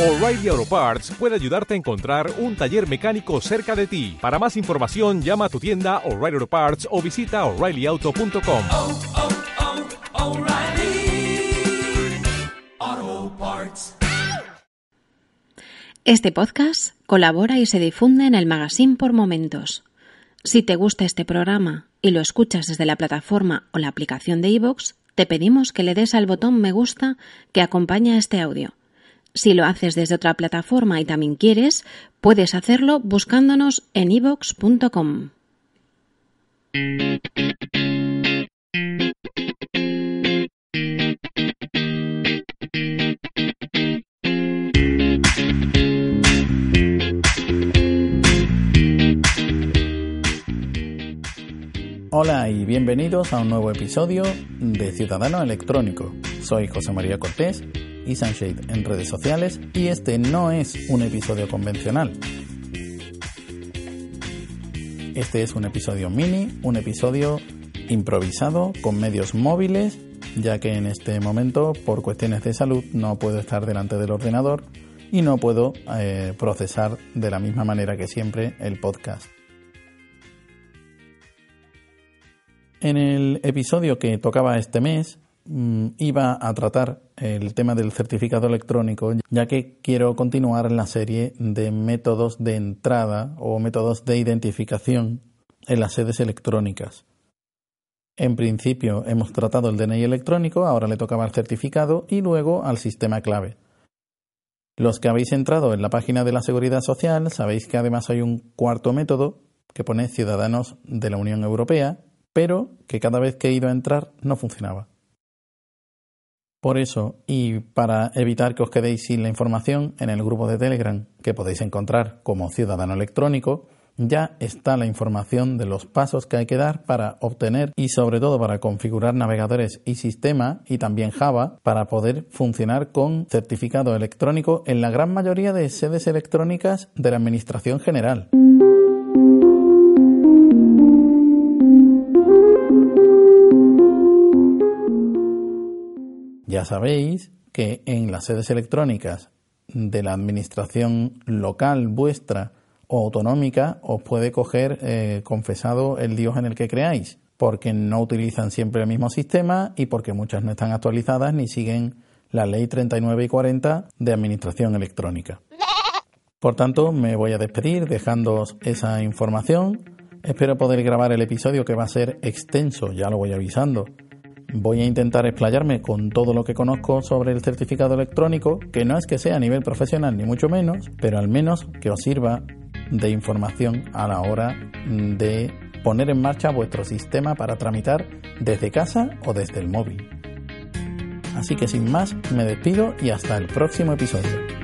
O'Reilly Auto Parts puede ayudarte a encontrar un taller mecánico cerca de ti. Para más información, llama a tu tienda O'Reilly Auto Parts o visita oreillyauto.com. oh, oh, Parts. Este podcast colabora y se difunde en el magazine por momentos. Si te gusta este programa y lo escuchas desde la plataforma o la aplicación de iVoox, te pedimos que le des al botón me gusta que acompaña este audio. Si lo haces desde otra plataforma y también quieres, puedes hacerlo buscándonos en iVoox.com. Hola y bienvenidos a un nuevo episodio de Ciudadano Electrónico. Soy José María Cortés y Sunshade en redes sociales y este no es un episodio convencional. Este es un episodio mini, un episodio improvisado con medios móviles, ya que en este momento por cuestiones de salud no puedo estar delante del ordenador y no puedo eh, procesar de la misma manera que siempre el podcast. En el episodio que tocaba este mes iba a tratar el tema del certificado electrónico, ya que quiero continuar la serie de métodos de entrada o métodos de identificación en las sedes electrónicas. En principio hemos tratado el DNI electrónico, ahora le tocaba el certificado y luego al sistema clave. Los que habéis entrado en la página de la Seguridad Social sabéis que además hay un cuarto método que pone Ciudadanos de la Unión Europea, pero que cada vez que he ido a entrar no funcionaba. Por eso, y para evitar que os quedéis sin la información, en el grupo de Telegram que podéis encontrar como Ciudadano Electrónico, ya está la información de los pasos que hay que dar para obtener y sobre todo para configurar navegadores y sistema y también Java para poder funcionar con certificado electrónico en la gran mayoría de sedes electrónicas de la Administración General. Ya sabéis que en las sedes electrónicas de la administración local vuestra o autonómica os puede coger eh, confesado el Dios en el que creáis, porque no utilizan siempre el mismo sistema y porque muchas no están actualizadas ni siguen la ley 39 y 40 de administración electrónica. Por tanto, me voy a despedir dejándoos esa información. Espero poder grabar el episodio que va a ser extenso, ya lo voy avisando, voy a intentar explayarme con todo lo que conozco sobre el certificado electrónico, que no es que sea a nivel profesional ni mucho menos, pero al menos que os sirva de información a la hora de poner en marcha vuestro sistema para tramitar desde casa o desde el móvil. Así que sin más, me despido y hasta el próximo episodio.